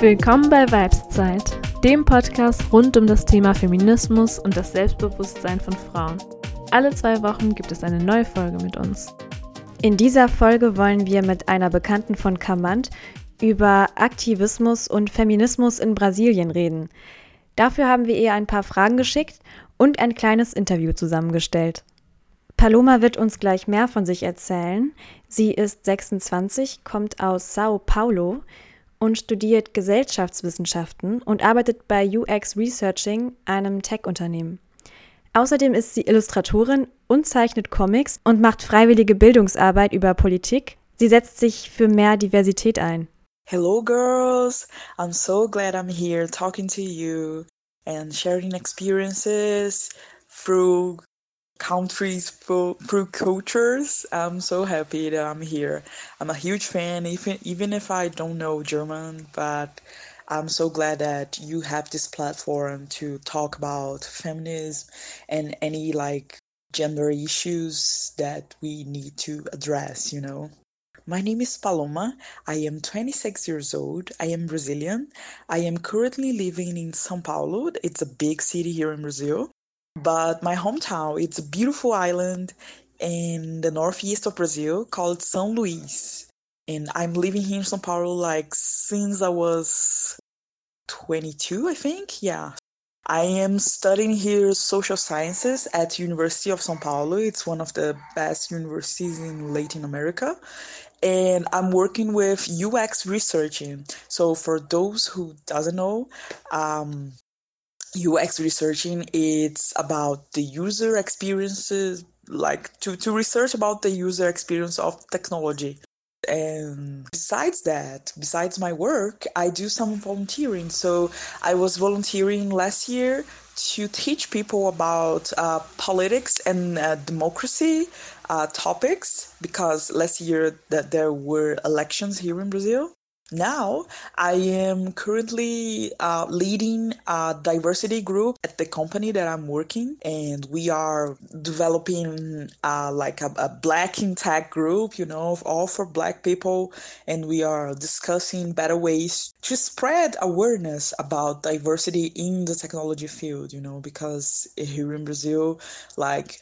Willkommen bei Vibeszeit, dem Podcast rund um das Thema Feminismus und das Selbstbewusstsein von Frauen. Alle zwei Wochen gibt es eine neue Folge mit uns. In dieser Folge wollen wir mit einer Bekannten von Kamant über Aktivismus und Feminismus in Brasilien reden. Dafür haben wir ihr ein paar Fragen geschickt und ein kleines Interview zusammengestellt. Paloma wird uns gleich mehr von sich erzählen. Sie ist 26, kommt aus Sao Paulo, und studiert Gesellschaftswissenschaften und arbeitet bei UX Researching, einem Tech-Unternehmen. Außerdem ist sie Illustratorin und zeichnet Comics und macht freiwillige Bildungsarbeit über Politik. Sie setzt sich für mehr Diversität ein. Hello, girls! I'm so glad I'm here talking to you and sharing experiences through countries through, cultures. I'm so happy that I'm here. I'm a huge fan, even even if I don't know German, but I'm so glad that you have this platform to talk about feminism and any like gender issues that we need to address, you know. My name is Paloma. I am 26 years old. I am Brazilian. I am currently living in São Paulo. It's a big city here in Brazil. But my hometown, it's a beautiful island in the northeast of Brazil called São Luís. And I'm living here in São Paulo like since I was 22, I think. Yeah. I am studying here social sciences at University of São Paulo. It's one of the best universities in Latin America. And I'm working with UX researching. So for those who doesn't know, um, UX researching it's about the user experiences like to, to research about the user experience of technology. And besides that besides my work i do some volunteering. So i was volunteering last year to teach people about uh, politics and uh, democracy uh, topics because last year that there were elections here in brazil now, I am currently uh, leading a diversity group at the company that I'm working, and we are developing uh, like a, a Black in Tech group, you know, all for Black people, and we are discussing better ways to spread awareness about diversity in the technology field, you know, because here in Brazil, like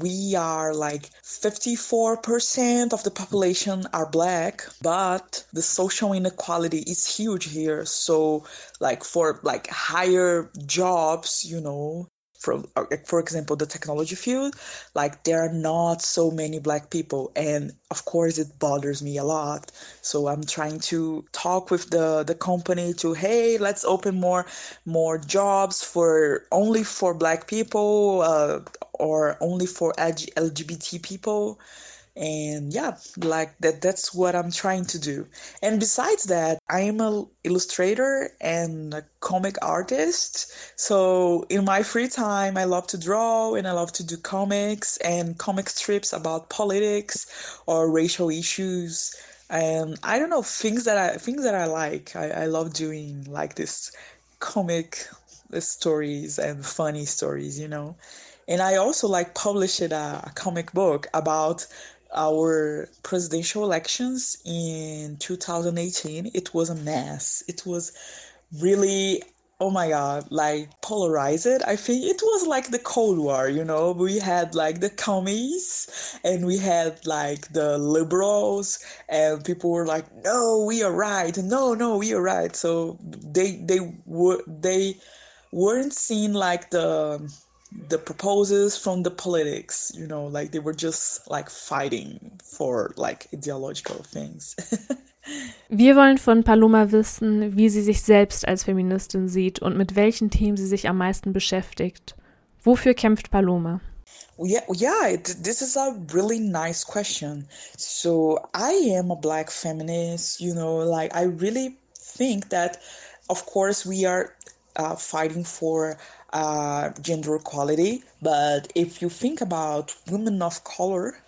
we are like 54% of the population are Black, but the social inequality is huge here. So, like for like higher jobs, you know, from uh, for example the technology field like there are not so many black people. And of course it bothers me a lot. So i'm trying to talk with the the company to hey let's open more more jobs for only for black people uh, or only for lgbt people and yeah like that that's what i'm trying to do. And besides that i am a illustrator and a comic artist. So in my free time i love to draw and i love to do comics and comic strips about politics or racial issues. And i don't know things that i things that i like. I, I love doing like this comic stories and funny stories you know? And i also like published a, uh, a comic book about our presidential elections in 2018 it was a mess. It was really oh my god like polarized. I think it was like the cold war you know? We had like the commies and we had like the liberals and people were like no we are right. No no we are right. So they they were they weren't seen like the the proposals from the politics you know like they were just like fighting for like ideological things Wir wollen von Paloma wissen, wie sie sich selbst als Feministin sieht und mit welchen Themen sie sich am meisten beschäftigt. Wofür kämpft Paloma? Yeah, yeah, this is a really nice question. So, I am a black feminist, you know, like I really think that of course we are uh, fighting for uh, gender equality. But if you think about women of color,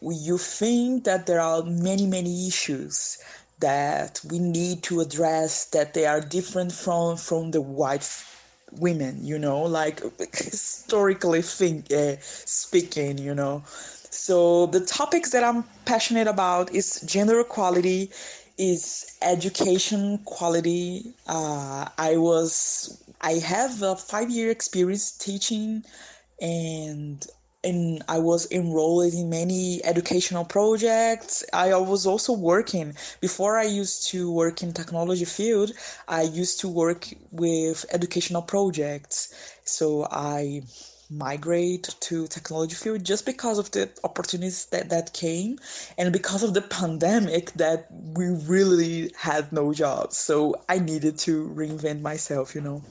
you think that there are many, many issues that we need to address that they are different from from the white women you know like historically think uh, speaking you know so the topics that i'm passionate about is gender equality is education quality. Uh, I was I have a five year experience teaching, and and I was enrolled in many educational projects. I was also working before I used to work in technology field. I used to work with educational projects. So I migrate to technology field just because of the opportunities that that came and because of the pandemic that we really had no jobs so i needed to reinvent myself you know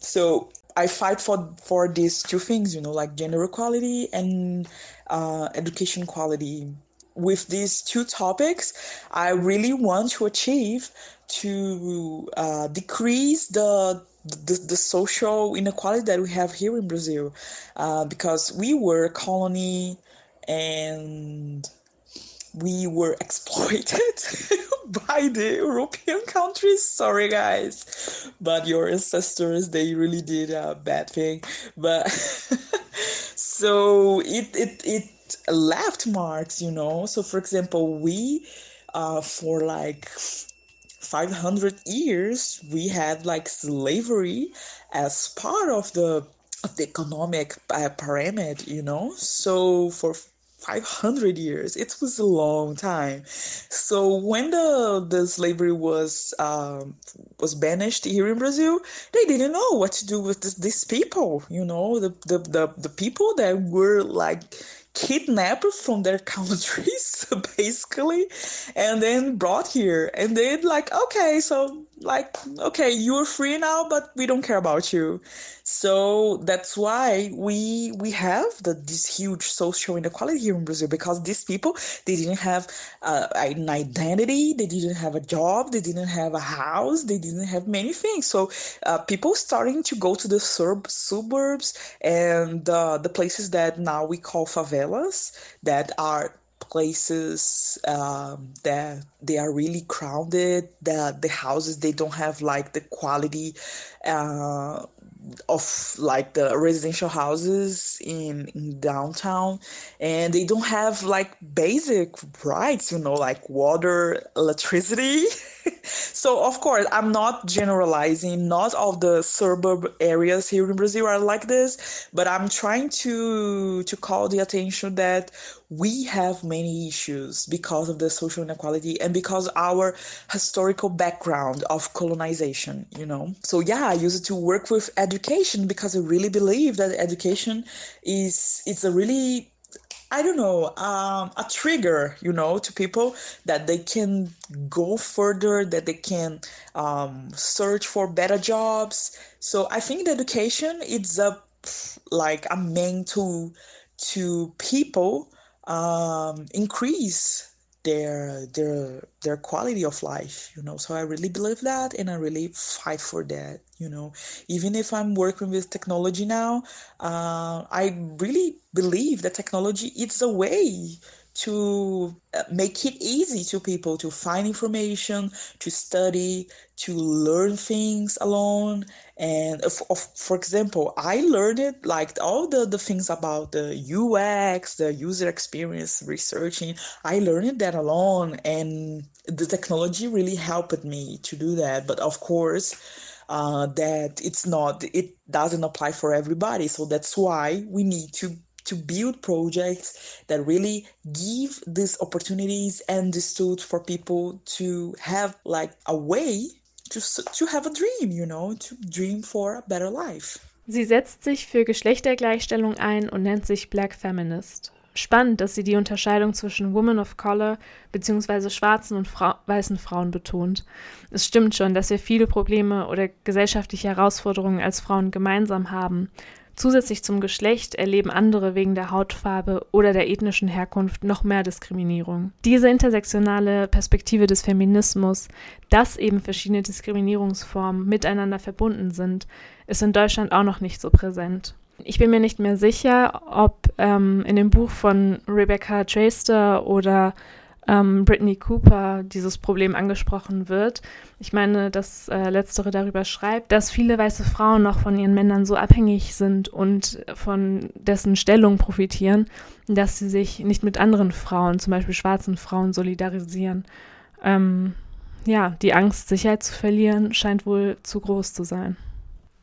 so i fight for for these two things you know like gender equality and uh, education quality. With these two topics i really want to achieve to uh, decrease the the, the social inequality that we have here in Brazil, uh, because we were a colony and we were exploited by the European countries. Sorry, guys, but your ancestors they really did a bad thing. But so it it it left marks, you know. So for example, we uh, for like 500 years we had like slavery as part of the of the economic uh, pyramid you know so for 500 years. It was a long time. So when the the slavery was um, was banished here in brazil they didn't know what to do with this, these people you know the, the the the people that were like kidnapped from their countries basically and then brought here. And they'd like okay so like okay you're free now but we don't care about you. So that's why we we have the, this huge social inequality here in brazil because these people they didn't have uh, an identity they didn't have a job they didn't have a house they didn't have many things. So uh, people starting to go to the sub- suburbs and uh, the places that now we call favelas that are places um, that they are really crowded that the houses they don't have like the quality uh, of like the residential houses in, in downtown and they don't have like basic rights you know like water electricity. So of course i'm not generalizing not all the suburb areas here in brazil are like this but i'm trying to to call the attention that we have many issues because of the social inequality and because our historical background of colonization you know? So yeah i used to work with education because i really believe that education is it's a really I don't know, um, a trigger, you know, to people that they can go further, that they can um, search for better jobs. So I think the education is a like a main tool to people um, increase their their their quality of life you know? So i really believe that and i really fight for that you know? Even if i'm working with technology now uh, i really believe that technology is a way to uh, make it easy to people to find information, to study, to learn things alone. And if, for example, I learned it like all the, the things about the UX, the user experience researching, I learned that alone. And the technology really helped me to do that. But of course, uh, that it's not, it doesn't apply for everybody. So that's why we need to to build projects that really give these opportunities and these tools for people to have like a way to, to have a dream, you know, to dream for a better life. Sie setzt sich für Geschlechtergleichstellung ein und nennt sich Black Feminist. Spannend, dass sie die Unterscheidung zwischen Women of Color bzw. schwarzen und Fra weißen Frauen betont. Es stimmt schon, dass wir viele Probleme oder gesellschaftliche Herausforderungen als Frauen gemeinsam haben. Zusätzlich zum Geschlecht erleben andere wegen der Hautfarbe oder der ethnischen Herkunft noch mehr Diskriminierung. Diese intersektionale Perspektive des Feminismus, dass eben verschiedene Diskriminierungsformen miteinander verbunden sind, ist in Deutschland auch noch nicht so präsent. Ich bin mir nicht mehr sicher, ob ähm, in dem Buch von Rebecca Traister oder ähm, Brittany Cooper dieses Problem angesprochen wird. Ich meine, dass äh, letztere darüber schreibt, dass viele weiße Frauen noch von ihren Männern so abhängig sind und von dessen Stellung profitieren, dass sie sich nicht mit anderen Frauen, zum Beispiel schwarzen Frauen, solidarisieren. Ähm, ja, die Angst, Sicherheit zu verlieren, scheint wohl zu groß zu sein.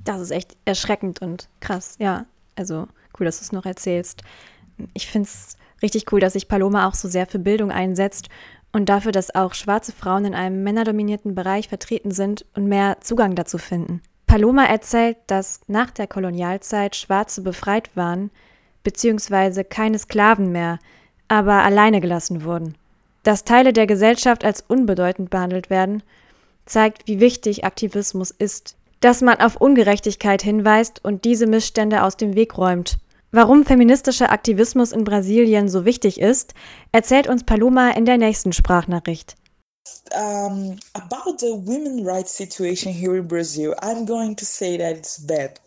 Das ist echt erschreckend und krass, ja. Also cool, dass du es noch erzählst. Ich finde es richtig cool, dass sich Paloma auch so sehr für Bildung einsetzt und dafür, dass auch schwarze Frauen in einem männerdominierten Bereich vertreten sind und mehr Zugang dazu finden. Paloma erzählt, dass nach der Kolonialzeit Schwarze befreit waren, beziehungsweise keine Sklaven mehr, aber alleine gelassen wurden. Dass Teile der Gesellschaft als unbedeutend behandelt werden, zeigt, wie wichtig Aktivismus ist, dass man auf Ungerechtigkeit hinweist und diese Missstände aus dem Weg räumt. Warum feministischer Aktivismus in Brasilien so wichtig ist, erzählt uns Paloma in der nächsten Sprachnachricht. Um, about the women rights situation here in Brazil, I'm going to say that it's bad.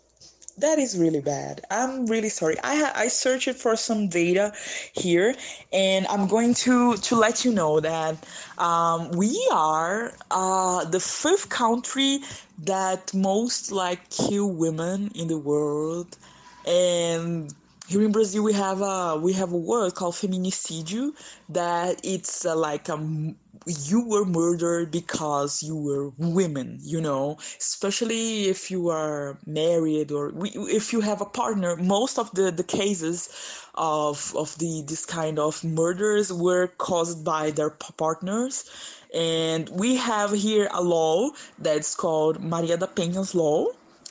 That is really bad. I'm really sorry. I I searched for some data here, and I'm going to to let you know that um, we are uh, the fifth country that most like kill women in the world, and here in Brazil we have a we have a word called feminicídio that it's uh, like a you were murdered because you were women you know? Especially if you are married or we, if you have a partner most of the the cases of of the this kind of murders were caused by their partners. And we have here a law that's called Maria da Penha's law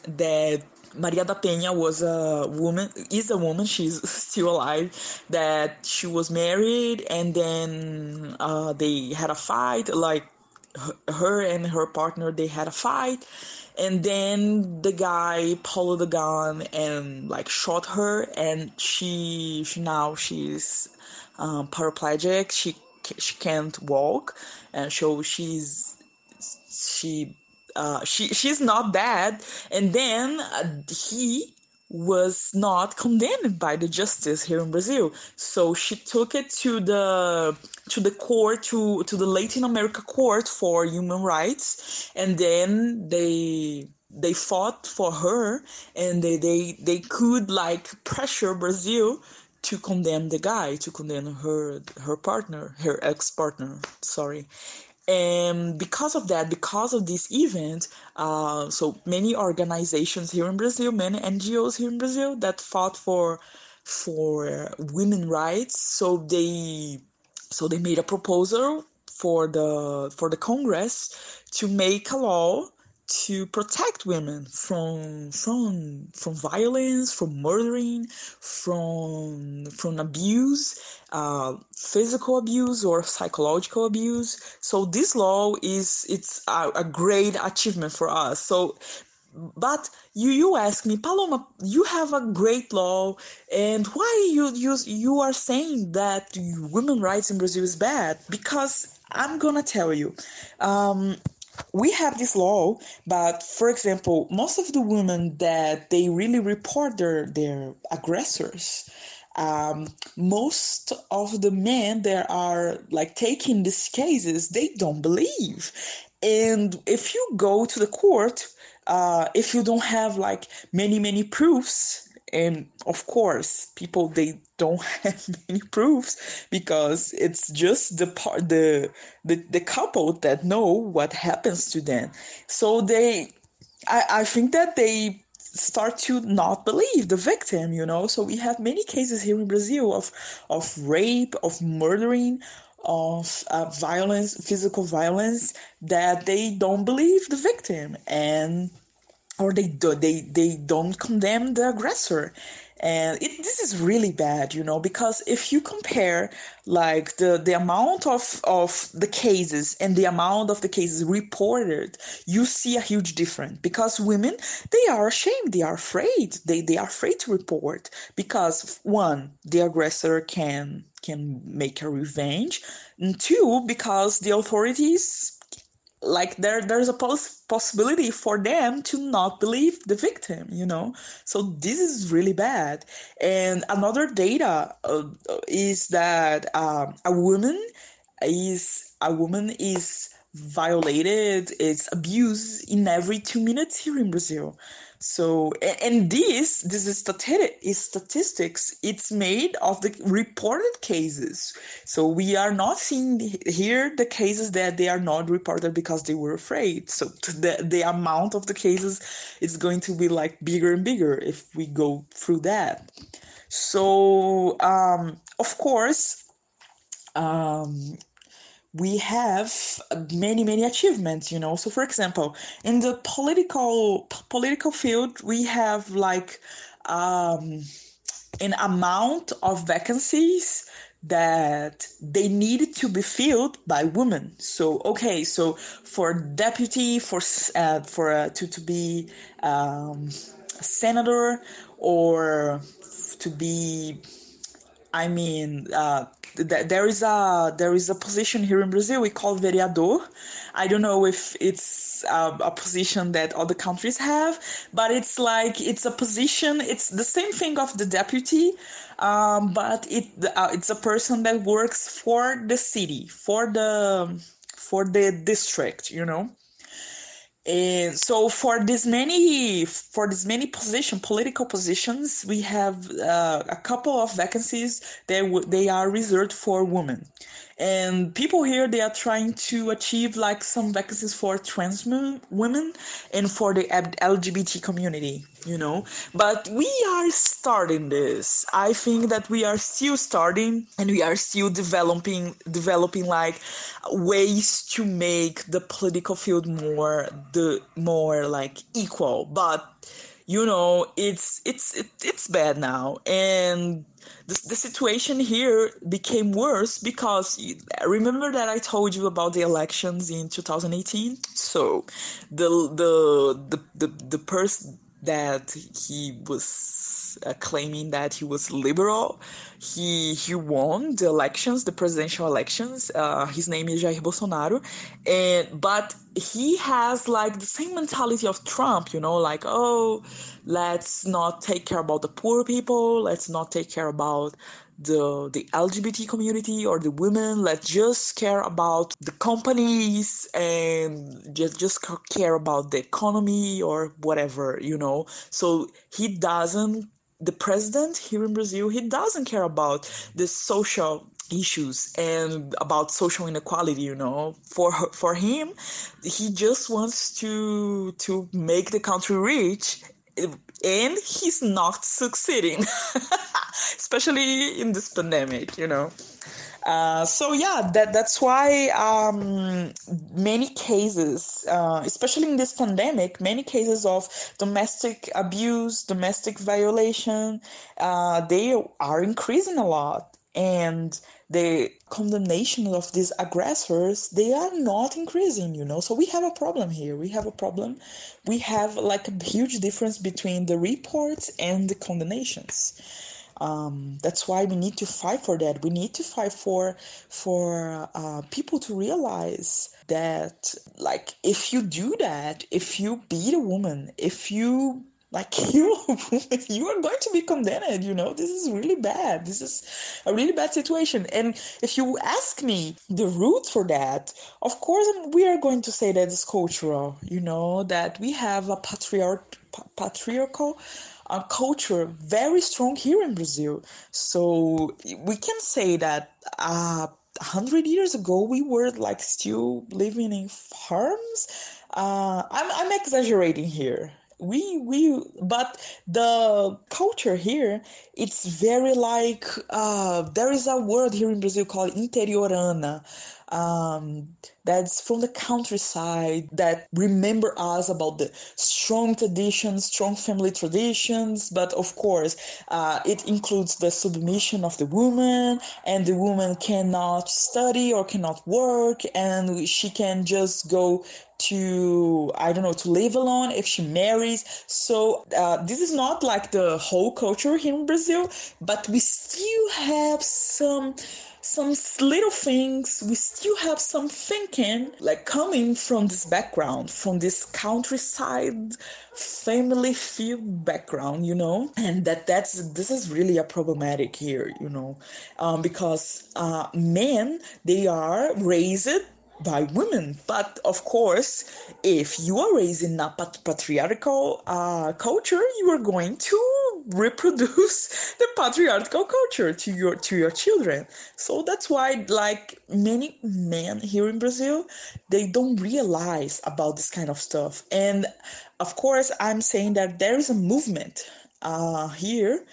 that Maria da Penha was a woman, is a woman, she's still alive, that she was married and then uh, they had a fight, like her and her partner, they had a fight. And then the guy pulled the gun and like shot her, and she, she now she's um, paraplegic. She she can't walk, and so she's she uh, she she's not bad. And then uh, he was not condemned by the justice here in Brazil. So she took it to the to the court to to the Latin America court for human rights. And then they they fought for her. And they they, they could like pressure Brazil to condemn the guy to condemn her her partner her ex-partner. Sorry and because of that because of this event uh, so many organizations here in brazil many ngos here in brazil that fought for for women rights so they so they made a proposal for the for the congress to make a law to protect women from from from violence, from murdering, from from abuse, uh, physical abuse or psychological abuse. So this law is it's a, a great achievement for us. So but you you ask me paloma you have a great law and why you you you are saying that women rights in brazil is bad because i'm gonna tell you um, we have this law, but for example, most of the women that they really report their their aggressors, um, most of the men that are like taking these cases, they don't believe. And if you go to the court, uh, if you don't have like many many proofs, and of course people they don't have many proofs because it's just the part the, the the couple that know what happens to them. So they i i think that they start to not believe the victim you know? So we have many cases here in brazil of of rape of murdering of uh, violence physical violence that they don't believe the victim. And or they do, they they don't condemn the aggressor. And it, this is really bad you know because if you compare like the the amount of of the cases and the amount of the cases reported you see a huge difference. Because women they are ashamed they are afraid they they are afraid to report. Because one the aggressor can can make a revenge. And two because the authorities like there there's a pos- possibility for them to not believe the victim you know so this is really bad and another data uh, is that um, a woman is a woman is violated, it's abused in every two minutes here in Brazil. So, and this, this is statistics, it's made of the reported cases. So we are not seeing here the cases that they are not reported because they were afraid. So the, the amount of the cases is going to be like bigger and bigger if we go through that. So, um, of course, um, we have many many achievements you know? So for example in the political political field we have like um, an amount of vacancies that they needed to be filled by women. So okay so for deputy for uh, for uh, to to be um, senator or to be i mean uh, there is a there is a position here in Brazil we call vereador. I don't know if it's a, a, position that other countries have, but it's like it's a position. It's the same thing of the deputy, um, but it uh, it's a person that works for the city, for the for the district. You know. And so for this many for this many position political positions we have uh, a couple of vacancies that w- they are reserved for women and people here they are trying to achieve like some vacancies for trans women and for the lgbt community you know? But we are starting this. I think that we are still starting and we are still developing developing like ways to make the political field more the more like equal. But you know it's it's it, it's bad now. And the, the situation here became worse because remember that I told you about the elections in 2018 so the the the the, the person that he was uh, claiming that he was liberal. He he won the elections, the presidential elections. Uh, his name is Jair Bolsonaro, and but he has like the same mentality of Trump. You know, like oh, let's not take care about the poor people. Let's not take care about the the LGBT community or the women. Let's just care about the companies and just just care about the economy or whatever, you know. So he doesn't the president here in Brazil, he doesn't care about the social issues and about social inequality you know. For for him he just wants to to make the country rich and he's not succeeding especially in this pandemic you know uh, so yeah that that's why um, many cases uh, especially in this pandemic many cases of domestic abuse domestic violation uh, they are increasing a lot. And the condemnation of these aggressors they are not increasing you know? So we have a problem here. We have a problem. We have like a huge difference between the reports and the condemnations um, that's why we need to fight for that. We need to fight for for uh, people to realize that like if you do that if you beat a woman if you like you you are going to be condemned you know? This is really bad. This is a really bad situation. And if you ask me the root for that of course we are going to say that it's cultural you know that we have a patriarch patriarchal uh, culture very strong here in brazil. So we can say that uh, 100 years ago we were like still living in farms. Uh, I'm, I'm exaggerating here. We we but the culture here it's very like uh there is a word here in brazil called interiorana um, that's from the countryside that remember us about the strong traditions, strong family traditions. But of course, uh, it includes the submission of the woman, and the woman cannot study or cannot work, and she can just go to I don't know to live alone if she marries. So uh, this is not like the whole culture here in Brazil, but we still have some some little things we still have some thinking like coming from this background from this countryside family field background you know and that that's this is really a problematic here you know um, because uh, men they are raised by women. But of course, if you are raised in a patriarchal uh, culture, you are going to reproduce the patriarchal culture to your to your children. So that's why, like many men here in Brazil, they don't realize about this kind of stuff. And of course, I'm saying that there is a movement uh, here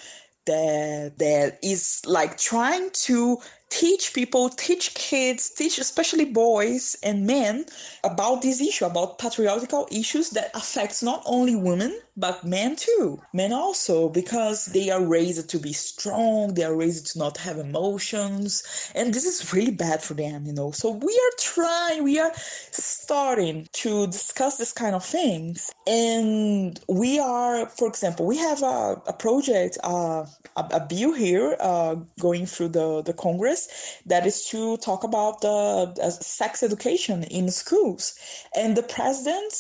that that is like trying to teach people, teach kids, teach especially boys and men about this issue, about patriarchal issues that affects not only women but men too. Men also because they are raised to be strong, they are raised to not have emotions, and this is really bad for them, you know. So we are trying, we are starting to discuss this kind of things, and we are, for example, we have a, a project, uh, a, a bill here uh, going through the the Congress that is to talk about the uh, sex education in schools. And the president,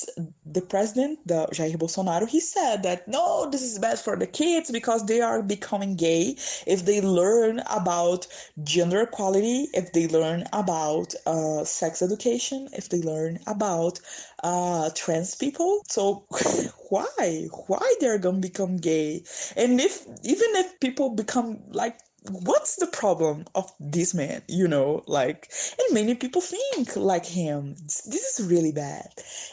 the president, the Jair Bolsonaro, he said that no, this is bad for the kids because they are becoming gay if they learn about gender equality, if they learn about uh, sex education, if they learn about uh, trans people. So why? Why they're gonna become gay? And if even if people become like what's the problem of this man you know like and many people think like him. This is really bad.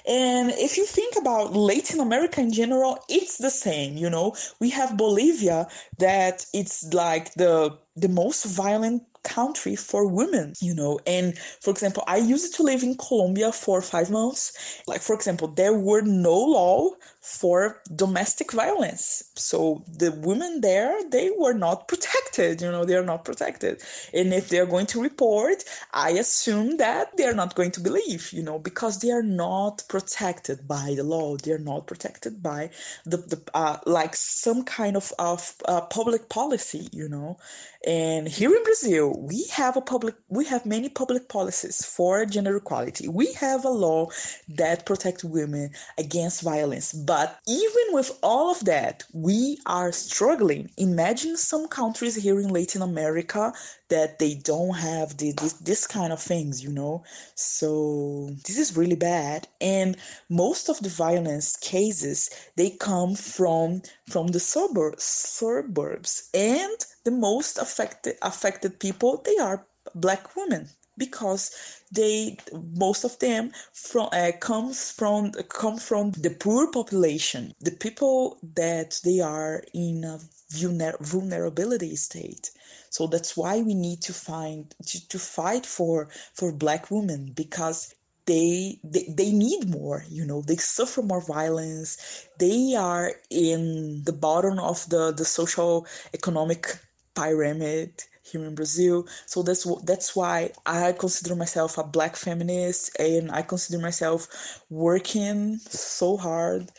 And if you think about latin america in general it's the same you know. We have bolivia that it's like the the most violent country for women, you know. And for example, I used to live in Colombia for five months. Like, for example, there were no law for domestic violence. So the women there, they were not protected, you know, they are not protected. And if they're going to report, I assume that they're not going to believe, you know, because they are not protected by the law. They're not protected by the, the uh, like some kind of, of uh, public policy, you know. And here in Brazil, we have a public, we have many public policies for gender equality. We have a law that protects women against violence. But even with all of that, we are struggling. Imagine some countries here in Latin America that they don't have the, this, this kind of things, you know? So this is really bad. And most of the violence cases, they come from from the suburbs suburbs and the most affected affected people they are black women because they most of them from uh, comes from come from the poor population the people that they are in a vulner- vulnerability state. So that's why we need to find to, to fight for for black women because they, they they need more you know they suffer more violence. They are in the bottom of the the social economic pyramid here in Brazil. So that's that's why I consider myself a black feminist and I consider myself working so hard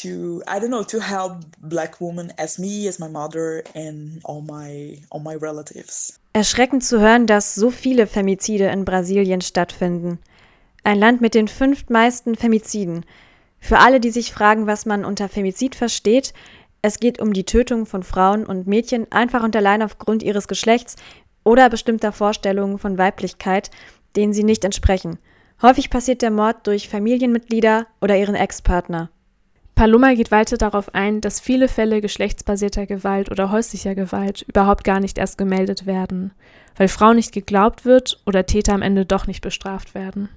to I don't know to help black women as me, as my mother and all my all my relatives. Erschreckend zu hören, dass so viele Femizide in Brasilien stattfinden. Ein Land mit den fünftmeisten Femiziden. Für alle, die sich fragen, was man unter Femizid versteht, es geht um die Tötung von Frauen und Mädchen einfach und allein aufgrund ihres Geschlechts oder bestimmter Vorstellungen von Weiblichkeit, denen sie nicht entsprechen. Häufig passiert der Mord durch Familienmitglieder oder ihren Ex-Partner. Paloma geht weiter darauf ein, dass viele Fälle geschlechtsbasierter Gewalt oder häuslicher Gewalt überhaupt gar nicht erst gemeldet werden, weil Frauen nicht geglaubt wird oder Täter am Ende doch nicht bestraft werden.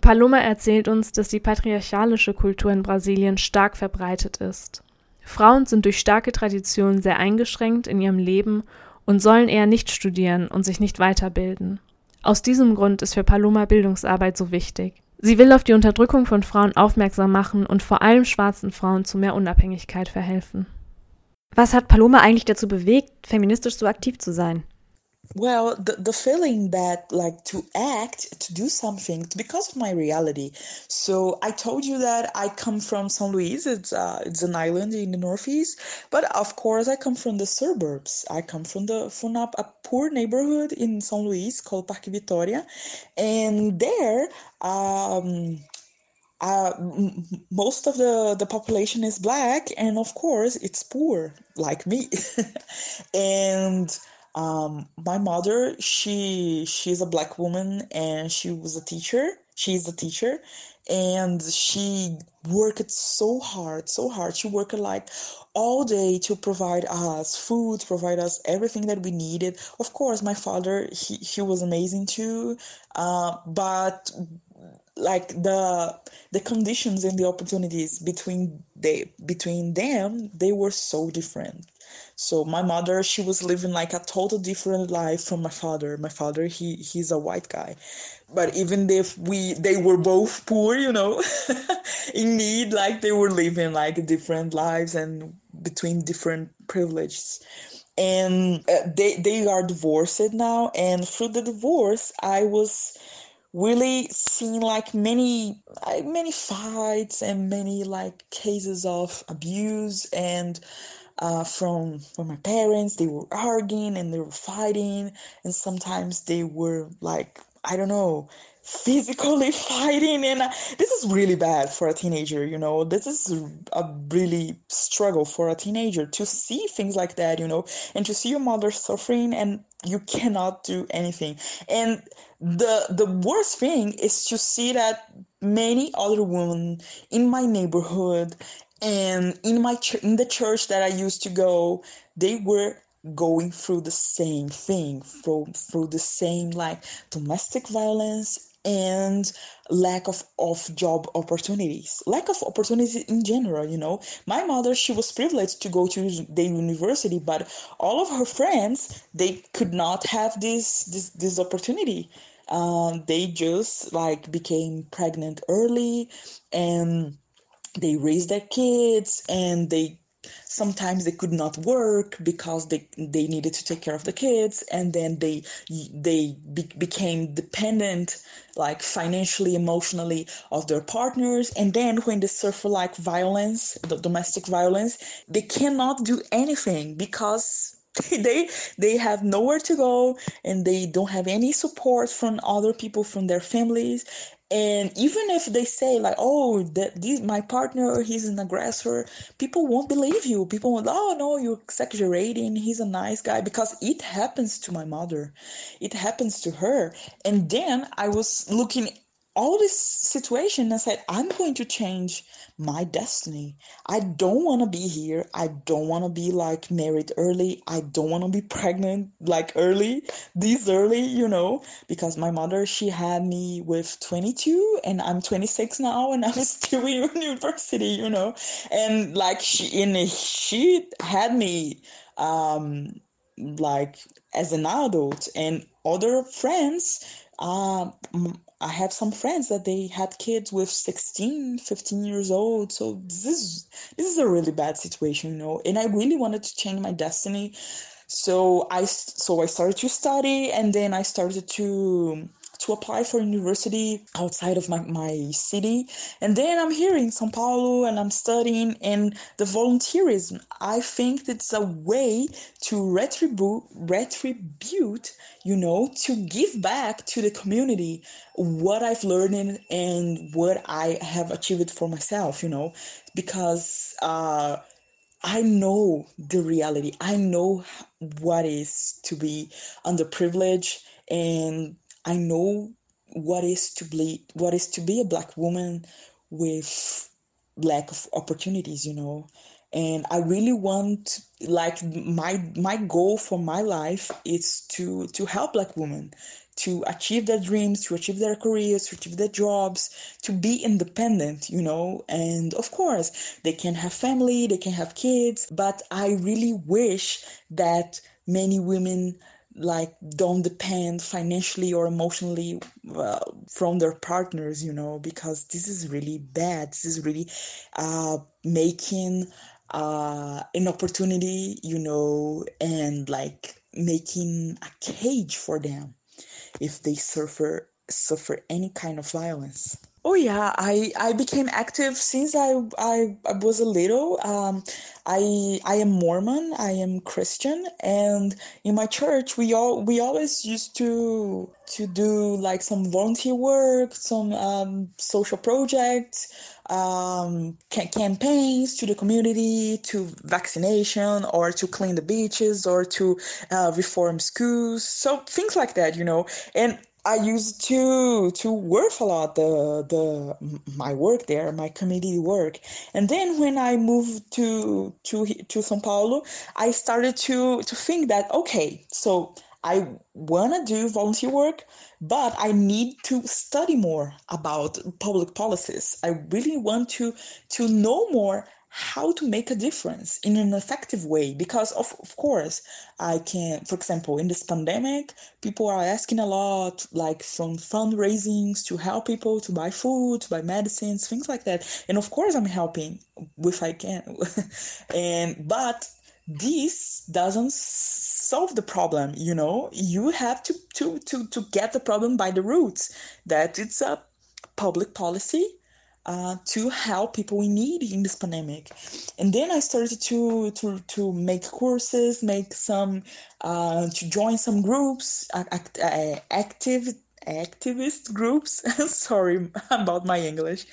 Paloma erzählt uns, dass die patriarchalische Kultur in Brasilien stark verbreitet ist. Frauen sind durch starke Traditionen sehr eingeschränkt in ihrem Leben und sollen eher nicht studieren und sich nicht weiterbilden. Aus diesem Grund ist für Paloma Bildungsarbeit so wichtig. Sie will auf die Unterdrückung von Frauen aufmerksam machen und vor allem schwarzen Frauen zu mehr Unabhängigkeit verhelfen. Was hat Paloma eigentlich dazu bewegt, feministisch so aktiv zu sein? Well, the, the feeling that like to act, to do something because of my reality. So I told you that I come from São Luís. It's uh, it's an island in the northeast, but of course I come from the suburbs. I come from the from a, a poor neighborhood in São Luís called Parque Vitória, and there um uh, most of the, the population is black and of course it's poor like me and Um, my mother, she she's a black woman and she was a teacher. She's a teacher, and she worked so hard, so hard. She worked like all day to provide us food, provide us everything that we needed. Of course, my father, he, he was amazing too, uh, but like the the conditions and the opportunities between they between them they were so different so my mother she was living like a total different life from my father. My father he he's a white guy. But even if we they were both poor you know in need like they were living like different lives and between different privileges. And uh, they they are divorced now. And through the divorce i was really seeing like many many fights and many like cases of abuse. And uh, from from my parents they were arguing and they were fighting and sometimes they were like i don't know physically fighting and uh, this is really bad for a teenager you know? This is a really struggle for a teenager to see things like that you know? And to see your mother suffering and you cannot do anything. And the the worst thing is to see that many other women in my neighborhood and in my ch- in the church that I used to go they were going through the same thing through through the same like domestic violence and lack of, of job opportunities lack of opportunities in general you know. My mother she was privileged to go to the university but all of her friends they could not have this this this opportunity. Um, they just like became pregnant early and they raised their kids and they sometimes they could not work because they they needed to take care of the kids and then they they be, became dependent like financially emotionally of their partners. And then when they suffer like violence the domestic violence they cannot do anything because they they have nowhere to go and they don't have any support from other people from their families and even if they say like oh that this my partner he's an aggressor people won't believe you. People will oh no you're exaggerating. He's a nice guy because it happens to my mother. It happens to her. And then i was looking all this situation I said, I'm going to change my destiny. I don't want to be here. I don't want to be like married early. I don't want to be pregnant like early, this early, you know, because my mother, she had me with 22 and I'm 26 now and I'm still in university, you know, and like she, in she had me, um, like as an adult and other friends, um, I have some friends that they had kids with 16, 15 years old. So this is this is a really bad situation, you know. And I really wanted to change my destiny. So I so I started to study and then I started to to apply for university outside of my, my city. And then I'm here in Sao Paulo and I'm studying and the volunteerism. I think it's a way to retribute, retribute, you know, to give back to the community what I've learned and what I have achieved for myself, you know, because, uh, I know the reality. I know what is to be underprivileged and I know what is to be what is to be a black woman with lack of opportunities, you know. And I really want like my my goal for my life is to to help black women to achieve their dreams, to achieve their careers, to achieve their jobs, to be independent, you know. And of course, they can have family, they can have kids, but I really wish that many women like don't depend financially or emotionally from their partners you know because this is really bad. This is really uh, making uh, an opportunity you know and like making a cage for them if they suffer suffer any kind of violence Oh yeah, I I became active since I I, I was a little. Um, I I am Mormon. I am Christian, and in my church we all we always used to to do like some volunteer work, some um, social projects, um, ca- campaigns to the community, to vaccination, or to clean the beaches, or to uh, reform schools. So things like that, you know, and I used to to work a lot the the my work there, my community work, and then when I moved to to to São Paulo, I started to to think that okay, so I wanna do volunteer work, but I need to study more about public policies. I really want to to know more how to make a difference in an effective way because of, of course i can for example in this pandemic people are asking a lot like from fundraisings to help people to buy food to buy medicines things like that. And of course i'm helping if i can. And but this doesn't solve the problem you know? You have to to to, to get the problem by the roots. That it's a public policy uh, to help people in need in this pandemic. And then I started to to to make courses, make some uh, to join some groups, act, uh, active activist groups. Sorry about my English.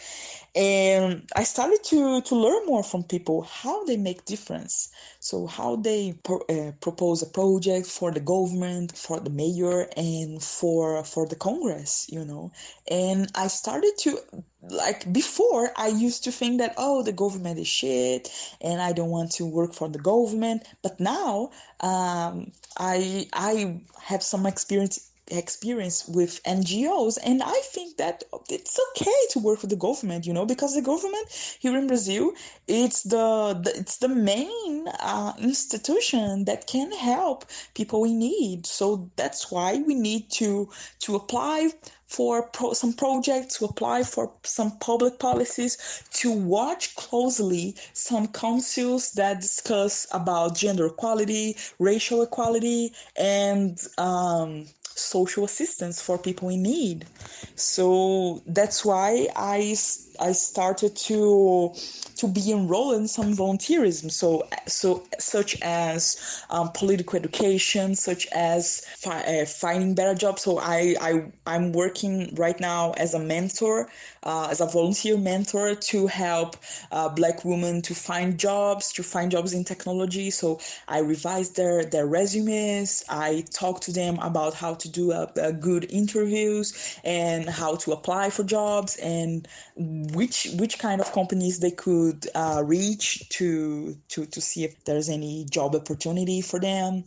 And I started to to learn more from people how they make difference. So how they pro- uh, propose a project for the government, for the mayor, and for for the Congress. You know, and I started to like before i used to think that oh the government is shit and i don't want to work for the government but now um, i i have some experience experience with ngos and i think that it's okay to work with the government you know because the government here in brazil it's the, the it's the main uh, institution that can help people in need. So that's why we need to to apply for pro- some projects, to apply for some public policies, to watch closely some councils that discuss about gender equality, racial equality, and um, social assistance for people in need. So that's why I I started to to be enrolled in some volunteerism. So so such as um, political education, such as fi- uh, finding better jobs. So I I I'm working right now as a mentor, uh, as a volunteer mentor to help uh, Black women to find jobs, to find jobs in technology. So I revise their their resumes. I talk to them about how to do a, a good interviews and how to apply for jobs and which which kind of companies they could uh, reach to to to see if there's any job opportunity for them.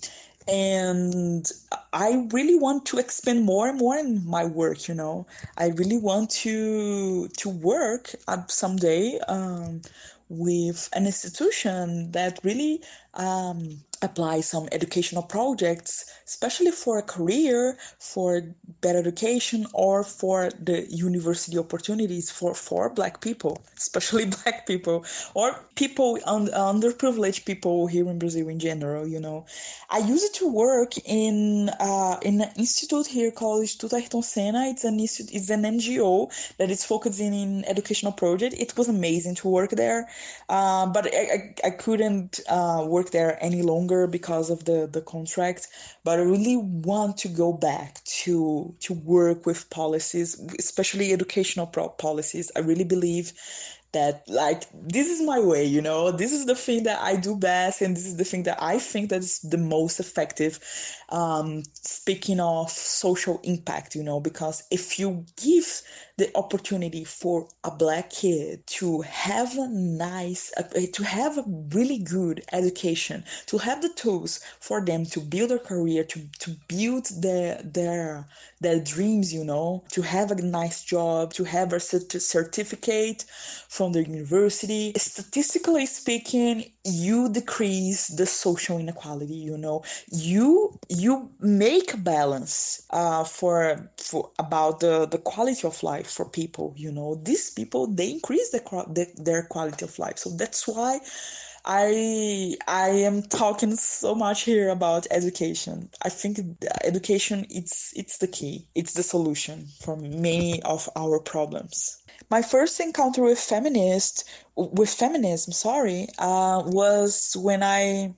And i really want to expand more and more in my work you know. I really want to to work uh, someday um, with an institution that really um, apply some educational projects, especially for a career, for better education, or for the university opportunities for, for Black people, especially Black people, or people, un- underprivileged people here in Brazil in general, you know. I used to work in uh, in an institute here called Instituto Ayrton Senna. It's an, institute, it's an NGO that is focusing in educational project. It was amazing to work there, uh, but I, I, I couldn't uh, work there any longer longer because of the the contract but i really want to go back to to work with policies especially educational policies. I really believe that like this is my way you know? This is the thing that i do best and this is the thing that i think that's the most effective um, speaking of social impact you know? Because if you give the opportunity for a black kid to have a nice uh, to have a really good education to have the tools for them to build a career to, to build their their their dreams you know to have a nice job to have a certificate from the university. Statistically speaking you decrease the social inequality you know. You you make balance uh, for for about the the quality of life for people you know these people they increase the, the, their quality of life so that's why I I am talking so much here about education. I think education it's it's the key. It's the solution for many of our problems. My first encounter with feminist with feminism, sorry, uh, was when I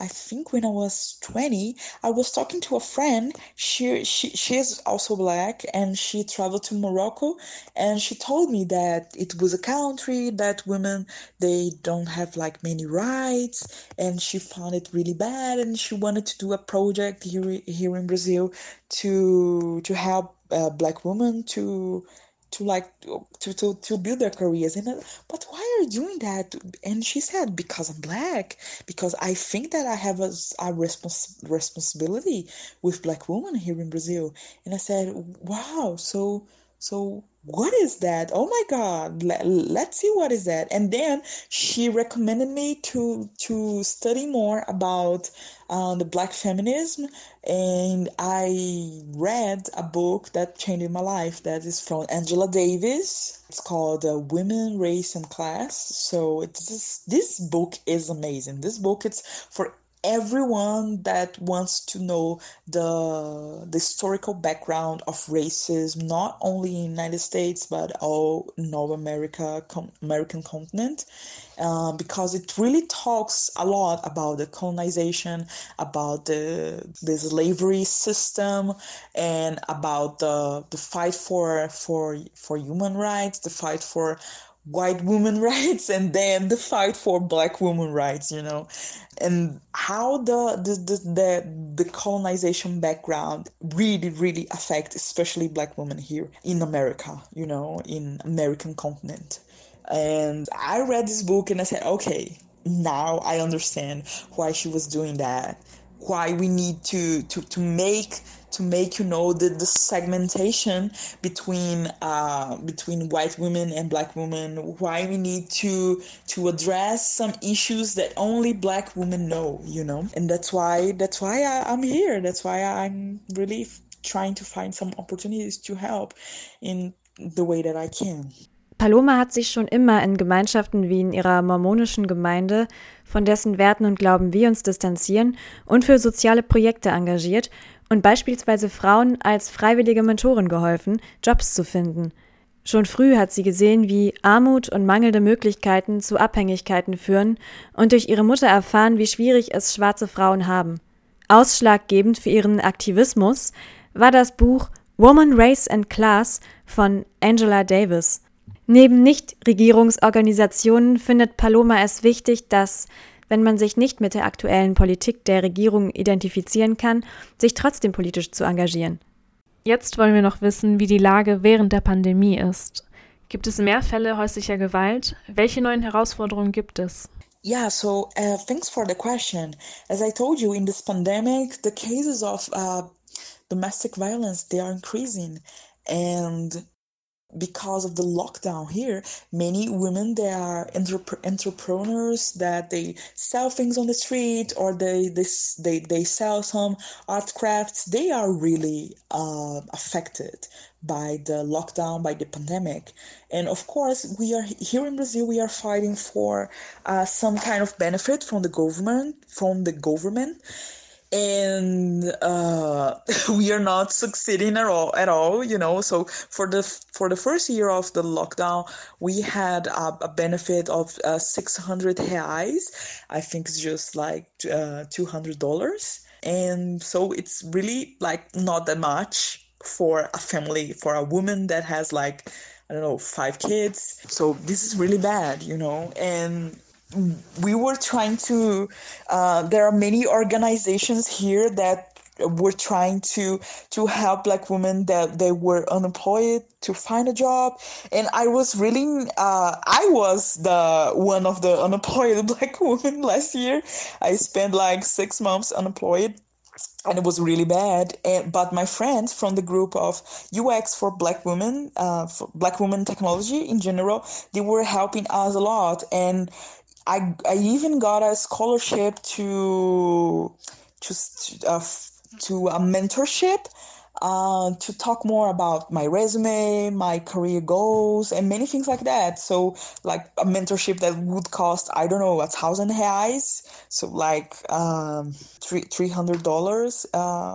I think when I was 20, I was talking to a friend. She she she is also black and she traveled to Morocco and she told me that it was a country that women they don't have like many rights and she found it really bad and she wanted to do a project here here in Brazil to to help uh, black women to to like to, to to build their careers and uh, but why are you doing that? And she said because i'm black. Because i think that i have a, a respons- responsibility with black women here in brazil. And i said wow so so what is that? Oh my god let, let's see what is that. And then she recommended me to to study more about uh, the black feminism and i read a book that changed my life that is from angela davis. It's called uh, women race and class. So it's this book is amazing. This book it's for everyone that wants to know the the historical background of racism not only in united states but all north america com- american continent uh, because it really talks a lot about the colonization about the the slavery system and about the the fight for for for human rights the fight for white women rights and then the fight for black women rights you know? And how the the the, the, the colonization background really really affect especially black women here in america you know in american continent. And i read this book and i said okay now i understand why she was doing that why we need to to to make to make you know the, the segmentation between uh, between white women and black women why we need to to address some issues that only black women know you know? And that's why that's why I, i'm here. That's why i'm really trying to find some opportunities to help in the way that i can Paloma hat sich schon immer in Gemeinschaften wie in ihrer mormonischen Gemeinde, von dessen Werten und Glauben wir uns distanzieren, und für soziale Projekte engagiert und beispielsweise Frauen als freiwillige Mentorin geholfen, Jobs zu finden. Schon früh hat sie gesehen, wie Armut und mangelnde Möglichkeiten zu Abhängigkeiten führen und durch ihre Mutter erfahren, wie schwierig es schwarze Frauen haben. Ausschlaggebend für ihren Aktivismus war das Buch Woman, Race and Class von Angela Davis. Neben Nichtregierungsorganisationen findet Paloma es wichtig, dass, wenn man sich nicht mit der aktuellen Politik der Regierung identifizieren kann, sich trotzdem politisch zu engagieren. Jetzt wollen wir noch wissen, wie die Lage während der Pandemie ist. Gibt es mehr Fälle häuslicher Gewalt? Welche neuen Herausforderungen gibt es? Yeah, so uh, thanks for the question. As I told you, in this pandemic, the cases of uh, domestic violence they are increasing, and because of the lockdown here many women they are entrep- entrepreneurs that they sell things on the street or they they they, they sell some art crafts. They are really uh, affected by the lockdown by the pandemic. And of course we are here in brazil we are fighting for uh, some kind of benefit from the government from the government and uh, we are not succeeding at all at all you know? So for the for the first year of the lockdown we had a, a benefit of uh, 600 reais. I think it's just like uh, 200 dollars. And so it's really like not that much for a family for a woman that has like i don't know five kids. So this is really bad you know? And we were trying to uh, there are many organizations here that were trying to to help black women that they were unemployed to find a job. And i was really uh, i was the one of the unemployed black women last year. I spent like six months unemployed and it was really bad. And, but my friends from the group of ux for black women uh, for black women technology in general they were helping us a lot. And I I even got a scholarship to to uh, to a mentorship uh, to talk more about my resume, my career goals, and many things like that. So, like a mentorship that would cost, I don't know, a thousand reais. So, like um, three three hundred dollars. Uh,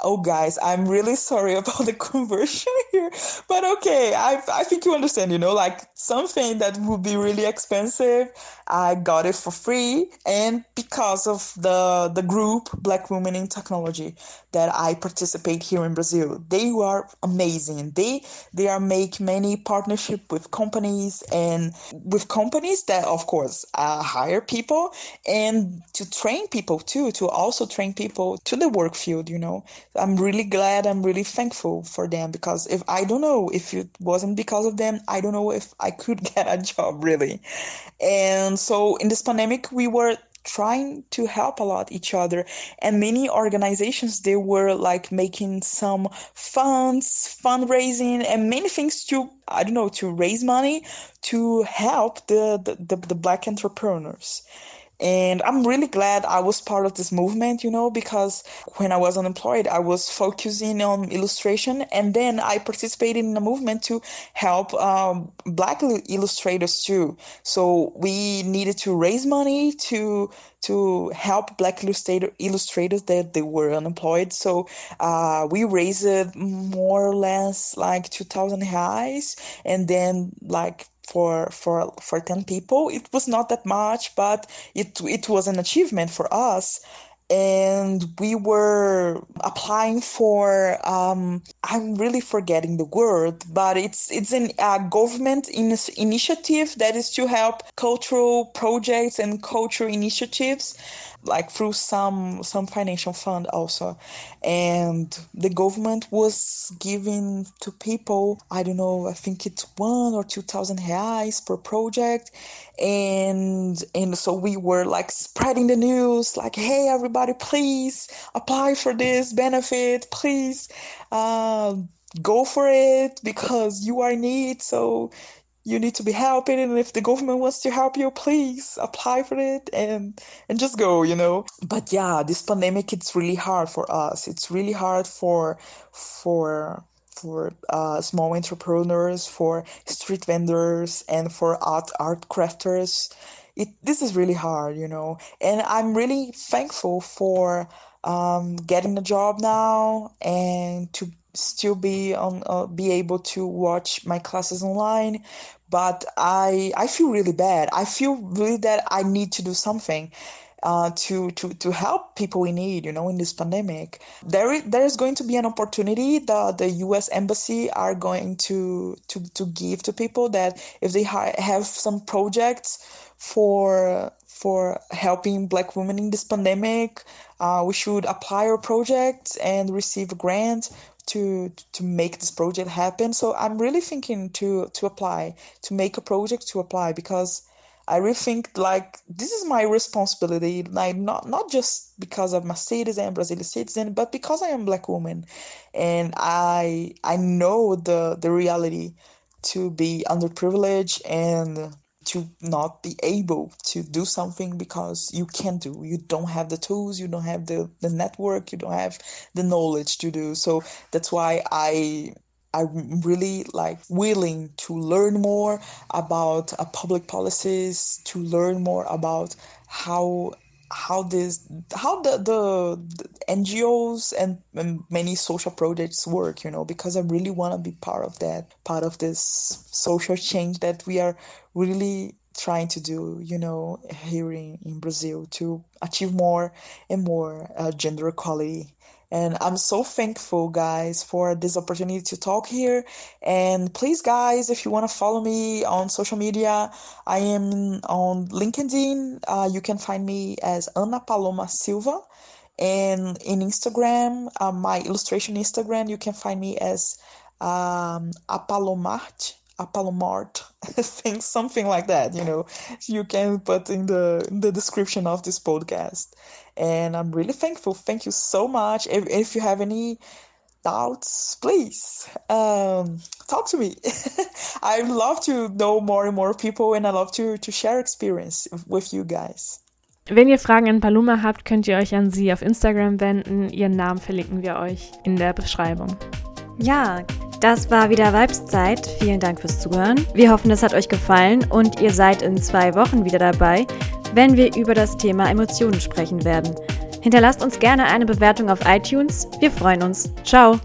oh, guys, I'm really sorry about the conversion here, but okay, I I think you understand. You know, like something that would be really expensive, I got it for free, and because of the the group Black Women in Technology that I participate here in Brazil. They are amazing. They they are make many partnership with companies and with companies that of course uh, hire people and to train people too to also train people to the work field. You know, I'm really glad. I'm really thankful for them because if I don't know if it wasn't because of them, I don't know if I could get a job really. And so in this pandemic, we were trying to help a lot each other. And many organizations they were like making some funds fundraising and many things to i don't know to raise money to help the the, the, the black entrepreneurs and I'm really glad I was part of this movement, you know, because when I was unemployed, I was focusing on illustration. And then I participated in a movement to help um, Black illustrators too. So we needed to raise money to to help black illustrator, illustrators that they were unemployed. So uh, we raised more or less like 2,000 reais and then like for for for 10 people it was not that much but it it was an achievement for us. And we were applying for um, i'm really forgetting the word but it's it's a government in, initiative that is to help cultural projects and cultural initiatives like through some some financial fund also. And the government was giving to people i don't know i think it's one or two thousand reais per project. And and so we were like spreading the news like hey everybody please apply for this benefit please uh, go for it because you are in need. So you need to be helping and if the government wants to help you please apply for it and and just go you know? But yeah this pandemic it's really hard for us. It's really hard for for for uh, small entrepreneurs for street vendors and for art art crafters. It this is really hard you know? And i'm really thankful for um, getting a job now and to still be on uh, be able to watch my classes online. But i i feel really bad. I feel really that i need to do something uh, to to to help people in need you know in this pandemic. There is, there is going to be an opportunity. That the US embassy are going to to to give to people that if they ha- have some projects for for helping black women in this pandemic. Uh, we should apply our project and receive a grant to to make this project happen. So i'm really thinking to to apply to make a project to apply because i really think like this is my responsibility like not not just because of my citizen brazilian citizen but because i am black woman. And i i know the the reality to be underprivileged and to not be able to do something because you can't do. You don't have the tools you don't have the, the network you don't have the knowledge to do. So that's why i i'm really like willing to learn more about uh, public policies to learn more about how how this how the, the, the ngos and, and, many social projects work you know because i really want to be part of that part of this social change that we are really trying to do you know here in, in brazil to achieve more and more uh, gender equality and I'm so thankful, guys, for this opportunity to talk here. And please, guys, if you want to follow me on social media, I am on LinkedIn. Uh, you can find me as Ana Paloma Silva. And in Instagram, uh, my illustration Instagram, you can find me as um, Apalomart. Apalomart, things, something like that. You know, you can put in the in the description of this podcast and I'm really thankful. Thank you so much. If, if you have any doubts, please um, talk to me. I love to know more and more people, and I love to to share experience with you guys. Wenn ihr Fragen an Paloma habt, könnt ihr euch an sie auf Instagram wenden. Ihren Namen verlinken wir euch in der Beschreibung. Ja, das war wieder Vibeszeit. Vielen Dank fürs Zuhören. Wir hoffen, es hat euch gefallen und ihr seid in zwei Wochen wieder dabei, wenn wir über das Thema Emotionen sprechen werden. Hinterlasst uns gerne eine Bewertung auf iTunes. Wir freuen uns. Ciao!